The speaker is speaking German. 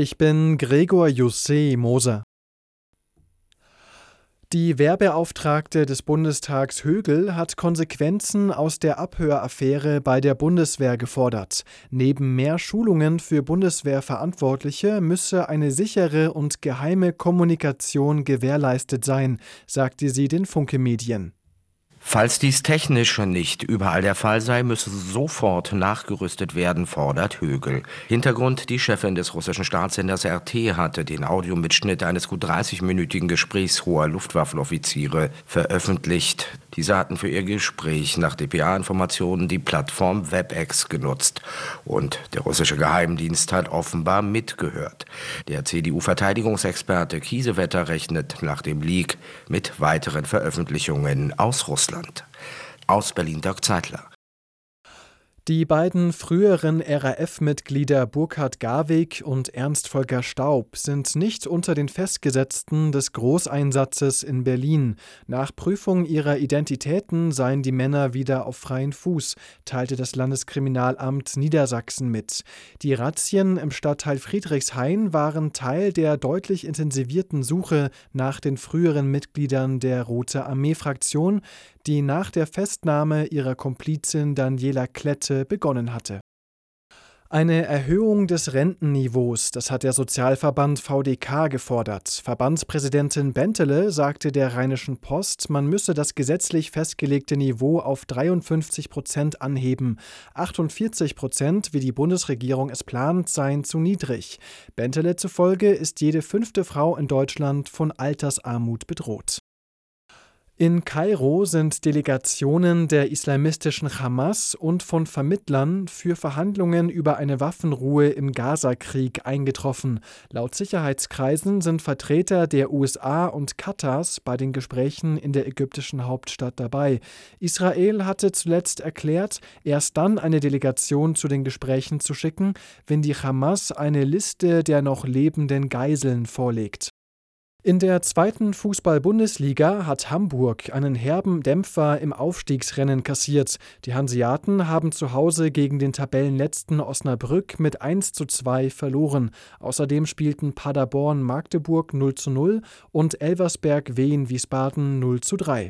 Ich bin Gregor Jussé Moser. Die Wehrbeauftragte des Bundestags Högel hat Konsequenzen aus der Abhöraffäre bei der Bundeswehr gefordert. Neben mehr Schulungen für Bundeswehrverantwortliche müsse eine sichere und geheime Kommunikation gewährleistet sein, sagte sie den Funke Medien. Falls dies technisch nicht überall der Fall sei, müsse sofort nachgerüstet werden, fordert Högel. Hintergrund, die Chefin des russischen Staatssenders RT hatte den Audiomitschnitt eines gut 30-minütigen Gesprächs hoher Luftwaffenoffiziere veröffentlicht. Diese hatten für ihr Gespräch nach dpa-Informationen die Plattform WebEx genutzt. Und der russische Geheimdienst hat offenbar mitgehört. Der CDU-Verteidigungsexperte Kiesewetter rechnet nach dem Leak mit weiteren Veröffentlichungen aus Russland. Aus Berlin Dirk Zeitler. Die beiden früheren RAF-Mitglieder Burkhard Garwig und Ernst Volker Staub sind nicht unter den Festgesetzten des Großeinsatzes in Berlin. Nach Prüfung ihrer Identitäten seien die Männer wieder auf freien Fuß, teilte das Landeskriminalamt Niedersachsen mit. Die Razzien im Stadtteil Friedrichshain waren Teil der deutlich intensivierten Suche nach den früheren Mitgliedern der Rote Armee-Fraktion, die nach der Festnahme ihrer Komplizin Daniela Klette begonnen hatte. Eine Erhöhung des Rentenniveaus, das hat der Sozialverband VDK gefordert. Verbandspräsidentin Bentele sagte der Rheinischen Post, man müsse das gesetzlich festgelegte Niveau auf 53 Prozent anheben. 48 Prozent, wie die Bundesregierung es plant, seien zu niedrig. Bentele zufolge ist jede fünfte Frau in Deutschland von Altersarmut bedroht. In Kairo sind Delegationen der islamistischen Hamas und von Vermittlern für Verhandlungen über eine Waffenruhe im Gazakrieg eingetroffen. Laut Sicherheitskreisen sind Vertreter der USA und Katars bei den Gesprächen in der ägyptischen Hauptstadt dabei. Israel hatte zuletzt erklärt, erst dann eine Delegation zu den Gesprächen zu schicken, wenn die Hamas eine Liste der noch lebenden Geiseln vorlegt. In der zweiten Fußball-Bundesliga hat Hamburg einen herben Dämpfer im Aufstiegsrennen kassiert. Die Hanseaten haben zu Hause gegen den Tabellenletzten Osnabrück mit 1 zu 2 verloren. Außerdem spielten Paderborn Magdeburg 0 zu 0 und Elversberg Wien Wiesbaden 0 zu 3.